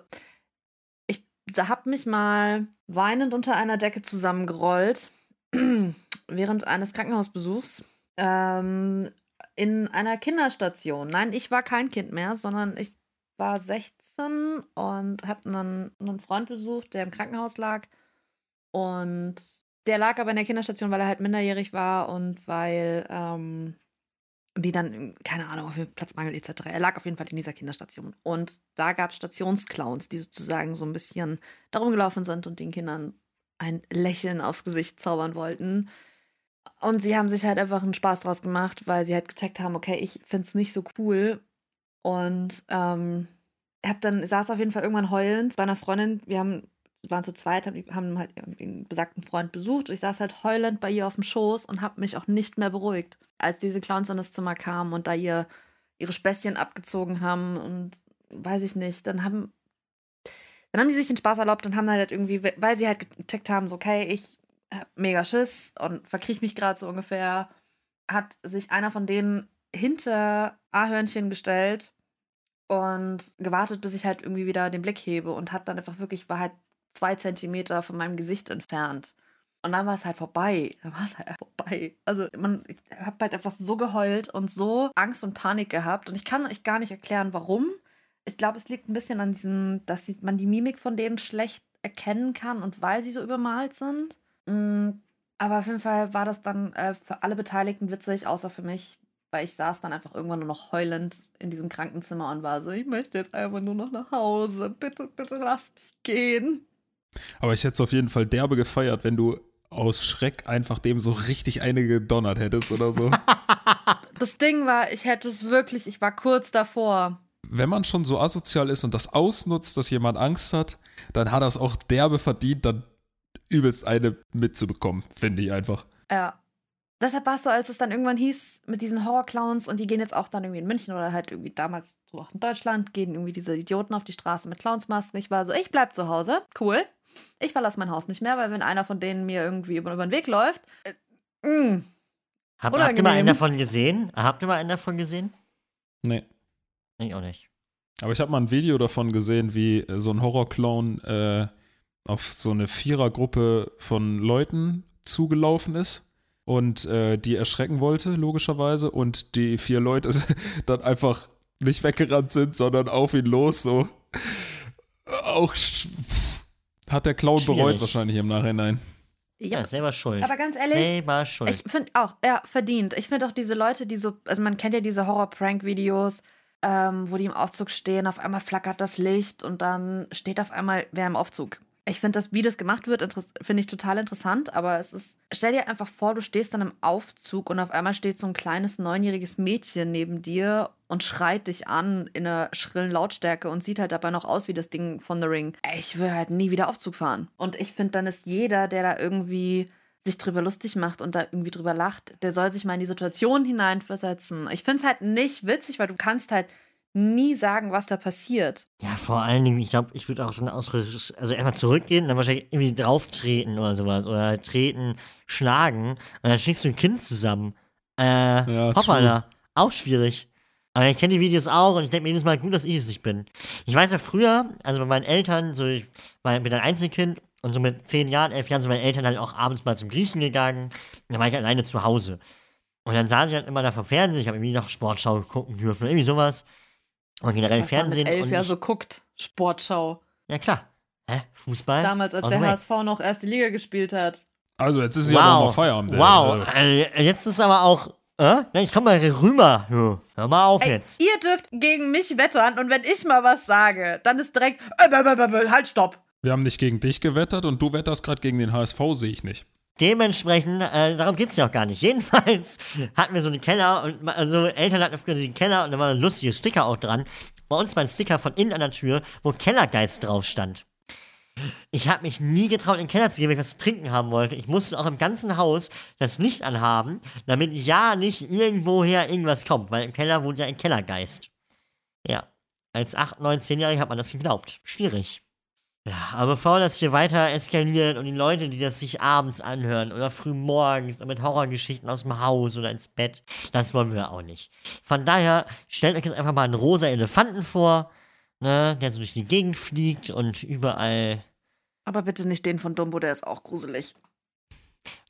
Speaker 2: ich habe mich mal weinend unter einer Decke zusammengerollt während eines Krankenhausbesuchs ähm, in einer Kinderstation. Nein, ich war kein Kind mehr, sondern ich war 16 und habe einen, einen Freund besucht, der im Krankenhaus lag. Und der lag aber in der Kinderstation, weil er halt minderjährig war und weil ähm, die dann, keine Ahnung, auf Platzmangel etc. Er lag auf jeden Fall in dieser Kinderstation. Und da gab es Stationsclowns, die sozusagen so ein bisschen darum gelaufen sind und den Kindern ein Lächeln aufs Gesicht zaubern wollten. Und sie haben sich halt einfach einen Spaß draus gemacht, weil sie halt gecheckt haben, okay, ich finde es nicht so cool. Und ähm, hab dann, saß auf jeden Fall irgendwann heulend bei einer Freundin. Wir haben, waren zu zweit, haben, haben halt den besagten Freund besucht. Ich saß halt heulend bei ihr auf dem Schoß und habe mich auch nicht mehr beruhigt, als diese Clowns in das Zimmer kamen und da ihr ihre Späßchen abgezogen haben und weiß ich nicht, dann haben dann haben die sich den Spaß erlaubt und haben halt irgendwie, weil sie halt gecheckt haben, so, okay, ich hab mega Schiss und verkriech mich gerade so ungefähr, hat sich einer von denen hinter Ahörnchen gestellt und gewartet, bis ich halt irgendwie wieder den Blick hebe und hat dann einfach wirklich, war halt zwei Zentimeter von meinem Gesicht entfernt. Und dann war es halt vorbei. Dann war es halt vorbei. Also man, ich habe halt einfach so geheult und so Angst und Panik gehabt. Und ich kann euch gar nicht erklären, warum. Ich glaube, es liegt ein bisschen an diesem, dass man die Mimik von denen schlecht erkennen kann und weil sie so übermalt sind. Mm, aber auf jeden Fall war das dann äh, für alle Beteiligten witzig, außer für mich, weil ich saß dann einfach irgendwann nur noch heulend in diesem Krankenzimmer und war so, ich möchte jetzt einfach nur noch nach Hause. Bitte, bitte lass mich gehen.
Speaker 1: Aber ich hätte es auf jeden Fall derbe gefeiert, wenn du aus Schreck einfach dem so richtig eine gedonnert hättest oder so.
Speaker 2: Das Ding war, ich hätte es wirklich, ich war kurz davor.
Speaker 1: Wenn man schon so asozial ist und das ausnutzt, dass jemand Angst hat, dann hat er es auch derbe verdient, dann übelst eine mitzubekommen, finde ich einfach.
Speaker 2: Ja. Deshalb war es so, als es dann irgendwann hieß, mit diesen Horror-Clowns und die gehen jetzt auch dann irgendwie in München oder halt irgendwie damals so auch in Deutschland, gehen irgendwie diese Idioten auf die Straße mit Clownsmasken. Ich war so, ich bleib zu Hause. Cool. Ich verlasse mein Haus nicht mehr, weil wenn einer von denen mir irgendwie über, über den Weg läuft, äh, mm,
Speaker 4: Hab, habt ihr mal einen davon gesehen? Habt ihr mal einen davon gesehen?
Speaker 1: Nee.
Speaker 4: Ich auch nicht.
Speaker 1: Aber ich habe mal ein Video davon gesehen, wie äh, so ein Horrorclown äh, auf so eine Vierergruppe von Leuten zugelaufen ist und äh, die erschrecken wollte, logischerweise. Und die vier Leute dann einfach nicht weggerannt sind, sondern auf ihn los, so. Auch hat der Clown bereut
Speaker 4: Schwierig.
Speaker 1: wahrscheinlich im Nachhinein.
Speaker 4: Ja, selber schuld.
Speaker 2: Aber ganz ehrlich,
Speaker 4: selber schuld.
Speaker 2: Ich finde auch, ja, verdient. Ich finde auch diese Leute, die so, also man kennt ja diese Horror-Prank-Videos, ähm, wo die im Aufzug stehen, auf einmal flackert das Licht und dann steht auf einmal wer im Aufzug. Ich finde das, wie das gemacht wird, finde ich total interessant, aber es ist, stell dir einfach vor, du stehst dann im Aufzug und auf einmal steht so ein kleines neunjähriges Mädchen neben dir und schreit dich an in einer schrillen Lautstärke und sieht halt dabei noch aus wie das Ding von The Ring. Ich will halt nie wieder Aufzug fahren. Und ich finde, dann ist jeder, der da irgendwie sich drüber lustig macht und da irgendwie drüber lacht, der soll sich mal in die Situation hineinversetzen. Ich finde es halt nicht witzig, weil du kannst halt nie sagen, was da passiert.
Speaker 4: ja, vor allen Dingen, ich glaube, ich würde auch dann aus, also erstmal zurückgehen, dann wahrscheinlich irgendwie drauftreten oder sowas. Oder halt treten, schlagen. Und dann schickst du ein Kind zusammen. Äh,
Speaker 1: Ja,
Speaker 4: hoppala. Auch schwierig. Aber ich kenne die Videos auch und ich denke mir jedes Mal, gut, dass ich es nicht bin. Ich weiß ja früher, also bei meinen Eltern, so ich war mit ein Einzelkind und so mit zehn Jahren, elf Jahren sind meine Eltern halt auch abends mal zum Griechen gegangen. Dann war ich alleine zu Hause. Und dann saß ich halt immer da vom Fernsehen, ich habe irgendwie noch Sportschau gucken dürfen, irgendwie sowas. Und generell
Speaker 2: Was man
Speaker 4: Fernsehen.
Speaker 2: mit elf
Speaker 4: und
Speaker 2: ja
Speaker 4: ich,
Speaker 2: so guckt. Sportschau.
Speaker 4: ja klar. Hä? Fußball?
Speaker 2: Damals, als der. HSV noch erste Liga gespielt hat.
Speaker 1: Also jetzt ist ja auch mal Feierabend.
Speaker 4: Wow.
Speaker 1: Also,
Speaker 4: Äh, jetzt ist aber auch. Äh? Ich komm mal rüber. Ja, Hör mal auf
Speaker 2: Ey,
Speaker 4: jetzt.
Speaker 2: ihr dürft gegen mich wettern und wenn ich mal was sage, dann ist direkt, äh, bäh, bäh, bäh, bäh, halt, stopp.
Speaker 1: wir haben nicht gegen dich gewettert und du wetterst gerade gegen den HSV, sehe ich nicht.
Speaker 4: Dementsprechend, äh, darum geht's ja auch gar nicht. Jedenfalls hatten wir so einen Keller und also Eltern hatten früher diesen Keller und da war ein lustiger Sticker auch dran. Bei uns war ein Sticker von innen an der Tür, wo Kellergeist drauf stand. Ich habe mich nie getraut, in den Keller zu gehen, wenn ich was zu trinken haben wollte. Ich musste auch im ganzen Haus das Licht anhaben, damit ja nicht irgendwoher irgendwas kommt, weil im Keller wohnt ja ein Kellergeist. Ja, als 8, 9, 10-Jähriger hat man das geglaubt. Schwierig. Ja, aber bevor das hier weiter eskaliert und die Leute, die das sich abends anhören oder früh morgens mit Horrorgeschichten aus dem Haus oder ins Bett, das wollen wir auch nicht. Von daher stellt euch jetzt einfach mal einen rosa Elefanten vor, ne, der so durch die Gegend fliegt und überall,
Speaker 2: Aber bitte nicht den von Dumbo, der ist auch gruselig.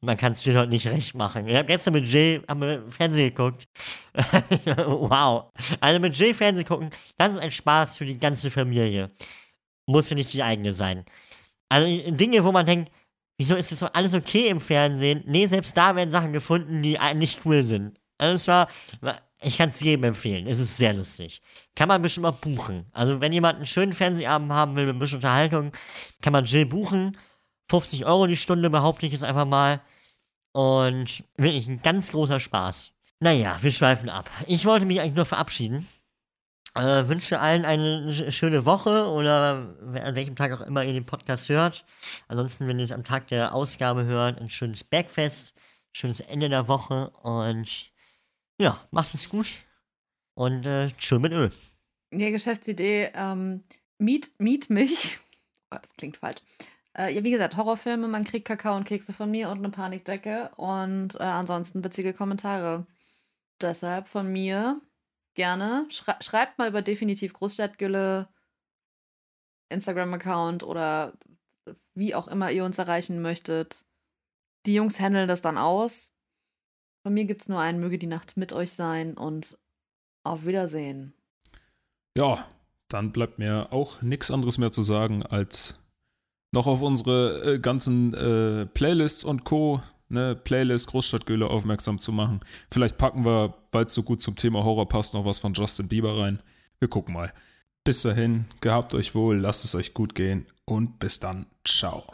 Speaker 4: man kann es dir doch nicht recht machen. Ich habe gestern mit Jill haben wir Fernsehen geguckt. wow. Also mit Jill Fernsehen gucken, das ist ein Spaß für die ganze Familie. Muss ja nicht die eigene sein. Also Dinge, wo man denkt, wieso ist das alles okay im Fernsehen? Nee, selbst da werden Sachen gefunden, die ein- nicht cool sind. Also es war, war- ich kann es jedem empfehlen. Es ist sehr lustig. Kann man bestimmt auch buchen. Also wenn jemand einen schönen Fernsehabend haben will mit ein bisschen Unterhaltung, kann man Jill buchen. 50 Euro die Stunde, behaupte ich es einfach mal. Und wirklich ein ganz großer Spaß. Naja, wir schweifen ab. Ich wollte mich eigentlich nur verabschieden. Äh, wünsche allen eine sch- schöne Woche oder an welchem Tag auch immer ihr den Podcast hört. Ansonsten, wenn ihr es am Tag der Ausgabe hört, ein schönes Bergfest, schönes Ende der Woche und ja, macht es gut und äh, tschö mit Öl.
Speaker 2: Die Geschäftsidee, ähm, miet, miet mich. Oh Gott, das klingt falsch. Äh, ja, wie gesagt, Horrorfilme, man kriegt Kakao und Kekse von mir und eine Panikdecke und äh, ansonsten witzige Kommentare. Deshalb von mir gerne. Schrei schreibt mal über definitiv Großstadtgülle, Instagram-Account oder wie auch immer ihr uns erreichen möchtet. Die Jungs handeln das dann aus. Von mir gibt es nur einen, möge die Nacht mit euch sein und auf Wiedersehen.
Speaker 1: Ja, dann bleibt mir auch nichts anderes mehr zu sagen, als noch auf unsere äh, ganzen äh, Playlists und Co. Ne, Playlist Großstadtgülle aufmerksam zu machen. Vielleicht packen wir, weil es so gut zum Thema Horror passt, noch was von Justin Bieber rein. Wir gucken mal. Bis dahin, gehabt euch wohl, lasst es euch gut gehen und bis dann. Ciao.